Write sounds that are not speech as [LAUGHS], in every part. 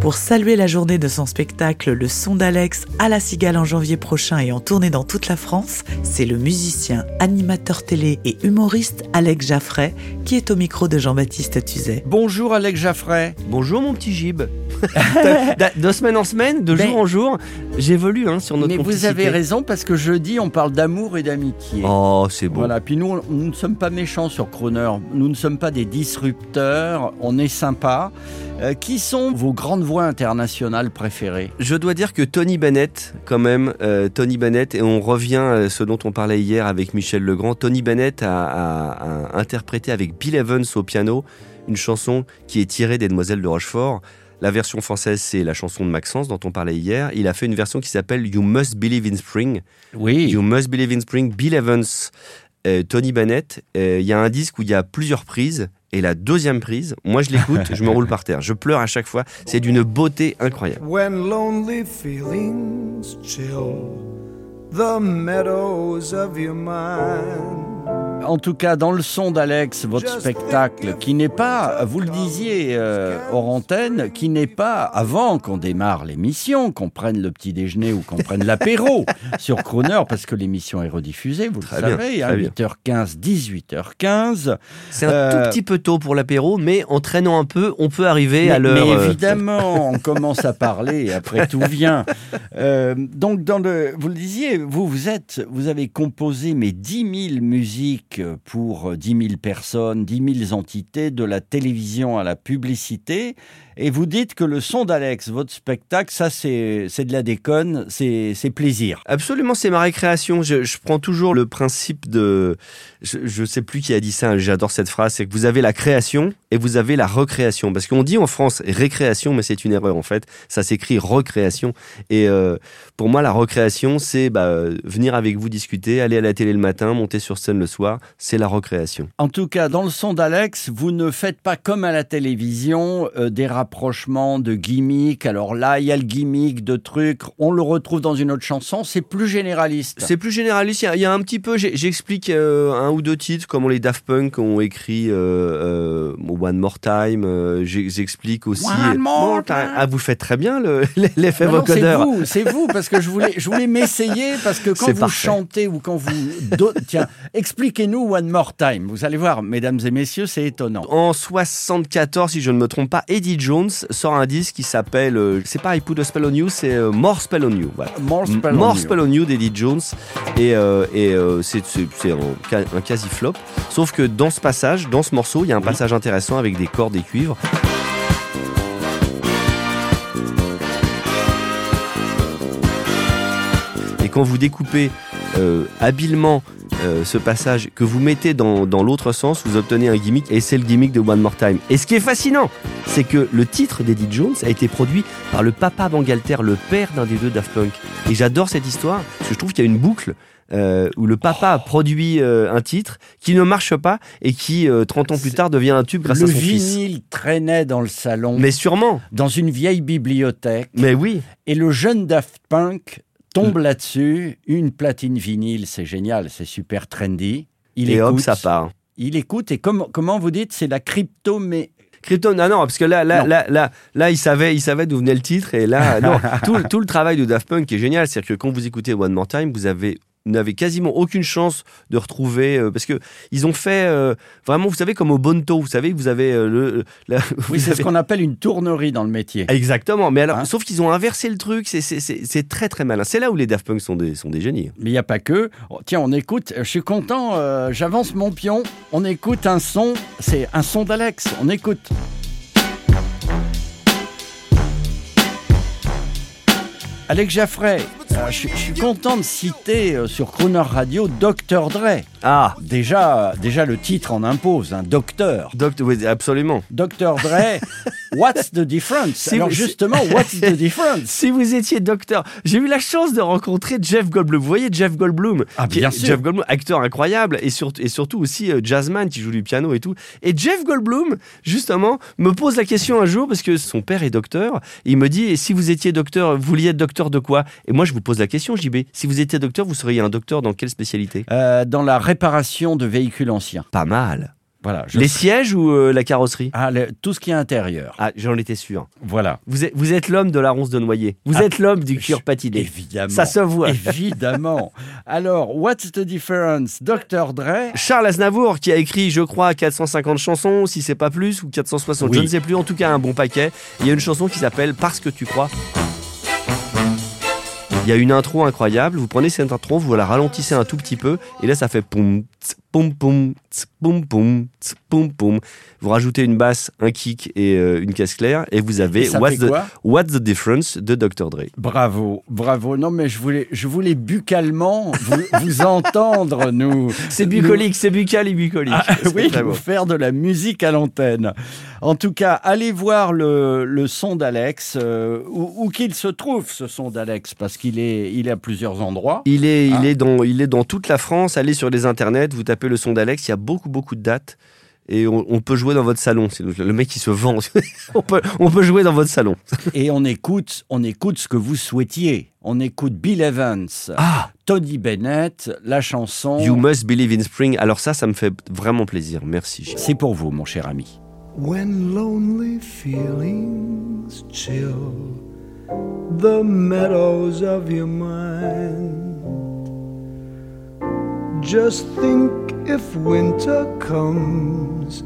Pour saluer la journée de son spectacle Le Son d'Alex à la Cigale en janvier prochain et en tournée dans toute la France, c'est le musicien, animateur télé et humoriste Alex Jaffray qui est au micro de Jean-Baptiste Tuzet. Bonjour Alex Jaffray. Bonjour mon petit Gib. [LAUGHS] De semaine en semaine, de Ben- jour en jour, j'évolue hein, sur notre Mais vous avez raison parce que jeudi on parle d'amour et d'amitié. Oh, c'est beau. Voilà, puis nous, on- nous ne sommes pas méchants sur Croner, nous ne sommes pas des disrupteurs, on est sympa. Euh, qui sont vos grandes voix internationales préférées? Je dois dire que Tony Bennett, quand même, euh, Tony Bennett, et on revient à ce dont on parlait hier avec Michel Legrand, Tony Bennett a, a- a interprété avec Bill Evans au piano une chanson qui est tirée des Demoiselles de Rochefort. La version française, c'est la chanson de Maxence dont on parlait hier. Il a fait une version qui s'appelle You Must Believe in Spring. Oui. You Must Believe in Spring, Bill Evans, euh, Tony Bennett. Euh, Il y a un disque où il y a plusieurs prises. Et la deuxième prise, moi je l'écoute, je me roule par terre. Je pleure à chaque fois. C'est d'une beauté incroyable. When lonely feelings chill the meadows of your mind. En tout cas, dans le son d'Alex, votre spectacle, qui n'est pas, vous le disiez euh, hors antenne, qui n'est pas avant qu'on démarre l'émission, qu'on prenne le petit déjeuner ou qu'on prenne l'apéro [LAUGHS] sur Croner, parce que l'émission est rediffusée, vous Très le bien, savez, très hein, bien. 8h15, 18h15. C'est un Euh, tout petit peu tôt pour l'apéro, mais en traînant un peu, on peut arriver Mais, à l'heure. mais euh, évidemment, [LAUGHS] on commence à parler et après tout vient. Euh, donc, dans le, vous le disiez, vous, vous êtes, vous avez composé mais 10 000 musiques pour 10 000 personnes, 10 000 entités, de la télévision à la publicité. Et vous dites que le son d'Alex, votre spectacle, ça c'est de la déconne, c'est plaisir. Absolument, c'est ma récréation. Je, prends toujours le principe de. Je, je sais plus qui a dit ça. J'adore cette phrase. C'est que vous avez la création et vous avez la recréation. Parce qu'on dit en France récréation, mais c'est une erreur en fait. Ça s'écrit recréation. Et euh, pour moi, la recréation, c'est bah, venir avec vous discuter, aller à la télé le matin, monter sur scène le soir. C'est la recréation. En tout cas, dans le son d'Alex, vous ne faites pas comme à la télévision euh, des rapprochements de gimmicks. Alors là, il y a le gimmick de trucs, on le retrouve dans une autre chanson, c'est plus généraliste. C'est plus généraliste. Il y a- il y, a un petit peu. J'explique euh, un ou deux titres, comment les Daft Punk ont écrit euh, euh, One More Time. J'explique aussi. One more time. Ah, vous faites très bien le- [LAUGHS] l'effet Non, non, c'est vocodeur. vous, c'est vous, parce que je voulais, je voulais m'essayer, parce que [LAUGHS] quand vous parfait. chantez ou quand vous... Tiens, expliquez-nous One More Time. Vous allez voir, mesdames et messieurs, c'est étonnant. En 74, si je ne me trompe pas, Eddie Jones sort un disque qui s'appelle. euh, c'est pas I Put a Spell on You, c'est euh, More Spell on You. Voilà. More Spell on You. Spell on You d'Eddie Jones. Et, euh, et euh, c'est un, quasi-flop. Sauf que dans ce passage, dans ce morceau, il y a un passage intéressant avec des cordes et cuivres. Et quand vous découpez euh, habilement euh, ce passage, que vous mettez dans, dans l'autre sens, vous obtenez un gimmick, et c'est le gimmick de One More Time. Et ce qui est fascinant, c'est que le titre d'Eddie Jones a été produit par le papa Bangalter, le père d'un des deux Daft Punk. Et j'adore cette histoire, parce que je trouve qu'il y a une boucle euh, où le papa a produit euh, un titre qui ne marche pas et qui, euh, 30 ans plus tard, devient un tube grâce le à son fils. vinyle traînait dans le salon, Mais sûrement, dans une vieille bibliothèque. mais oui. Et le jeune Daft Punk tombe là-dessus, une platine vinyle, c'est génial, c'est super trendy. Il et écoute, hop, ça part. Il écoute et comme, comment vous dites, c'est la crypto mais Crypto, non, non, parce que là, là, là, là, là, il savait, il savait d'où venait le titre, et là, non, [LAUGHS] tout, le- tout le travail de Daft Punk est génial, c'est-à-dire que quand vous écoutez One More Time, vous avez n'avez quasiment aucune chance de retrouver euh, parce que ils ont fait euh, vraiment vous savez comme au Bonto vous savez vous avez euh, le la- [LAUGHS] oui, c'est ce qu'on appelle une tournerie dans le métier. exactement mais alors Hein sauf qu'ils ont inversé le truc c'est c'est- c'est c'est très très malin c'est là où les Daft Punk sont des sont des génies Mais il n'y a pas que. Tiens, on écoute, je suis content, j'avance mon pion, on écoute un son, c'est un son d'Alex, on écoute. Alex Jaffray, euh, je, je suis content de citer euh, sur Crooner Radio Dr. Dre. ah Déjà, déjà le titre en impose, un docteur. Docteur oui, absolument Dr. Dre, [LAUGHS] What's the difference? Si Alors vous- justement, what's the difference? [LAUGHS] Si vous étiez docteur, j'ai eu la chance de rencontrer Jeff Goldblum. Vous voyez Jeff Goldblum Ah, qui bien sûr. Jeff Goldblum, acteur incroyable et, surtout et surtout aussi euh, jazzman qui joue du piano et tout. Et Jeff Goldblum, justement, me pose la question un jour parce que son père est docteur. Il me dit et si vous étiez docteur, vous vouliez être docteur de quoi? Et moi, je vous pose la question, JB. Si vous étiez docteur, vous seriez un docteur dans quelle spécialité? Euh, Dans la réparation de véhicules anciens. Pas mal. Voilà. je- Les sièges ou euh, la carrosserie? Ah, le- tout ce qui est intérieur. Ah, j'en étais sûr. Voilà. Vous êtes, vous êtes l'homme de la ronce de noyer. Vous Ah, êtes l'homme du cuir patiné. Évidemment. Ça se voit. Évidemment. [LAUGHS] Alors, what's the difference Dr. Dre? Charles Aznavour qui a écrit, je crois, 450 chansons, si c'est pas plus, ou 460, je ne sais plus, en tout cas un bon paquet. Il y a une chanson qui s'appelle Parce que tu crois. Il y a une intro incroyable, vous prenez cette intro, vous la ralentissez un tout petit peu, et là ça fait poum, poum, poum, poum, poum, tss, poum, poum. Vous rajoutez une basse, un kick et euh, une caisse claire, et vous avez Et What's the, quoi? What's the Difference de Dr. Dre? Bravo, bravo. Non, mais je voulais, je voulais buccalement vous, [LAUGHS] vous entendre, nous. C'est bucolique, c'est buccal et bucolique. Ah, oui, vous faire de la musique à l'antenne. En tout cas, allez voir le, le son d'Alex, euh, où, où qu'il se trouve, ce son d'Alex, parce qu'il est, il est à plusieurs endroits. Il est, Ah. il, est dans, il est dans toute la France. Allez sur les internets, vous tapez le son d'Alex, il y a beaucoup, beaucoup de dates. Et on, on peut jouer dans votre salon. C'est le, mec qui se vend. [LAUGHS] on, peut, on peut jouer dans votre salon. [LAUGHS] Et on écoute, on écoute ce que vous souhaitiez. On écoute Bill Evans, Ah Tony Bennett, la chanson. You must believe in spring. Alors ça, ça me fait vraiment plaisir. Merci. C'est pour vous, mon cher ami. When lonely feelings chill the meadows of your mind, just think if winter comes,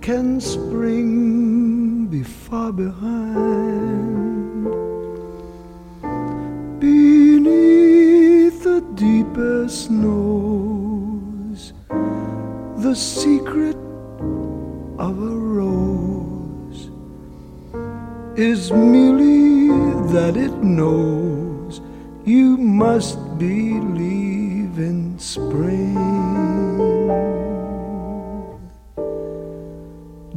can spring be far behind? Beneath the deepest snows, the secret of a rose is merely that it knows you must believe in spring.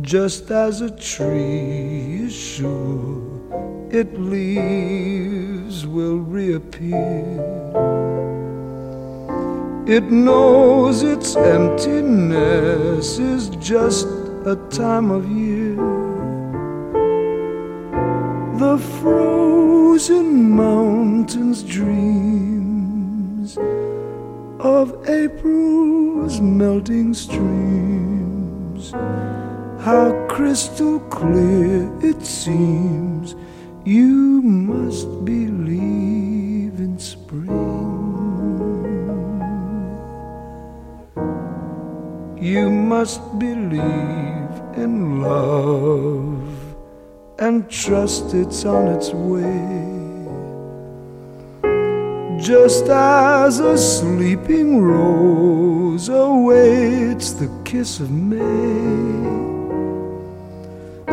Just as a tree is sure its leaves will reappear. It knows its emptiness is just a time of year. The frozen mountains dreams of April's melting streams. How crystal clear it seems you must believe in spring. You must believe in love and trust it's on its way. Just as a sleeping rose awaits the kiss of May.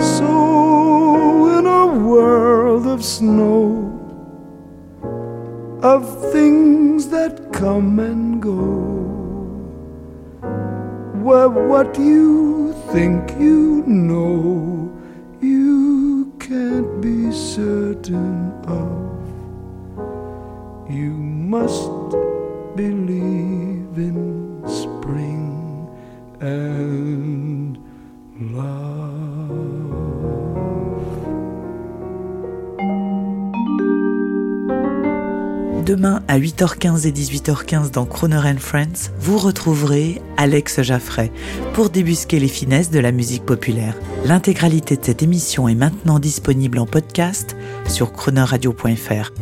So, in a world of snow, of things that come and go, where what you think you know, you can't be certain of. You must believe in spring and love. Demain à 8h15 et 18h15 dans Croner and Friends, vous retrouverez Alex Jaffray pour débusquer les finesses de la musique populaire. L'intégralité de cette émission est maintenant disponible en podcast sur cronerradio.fr.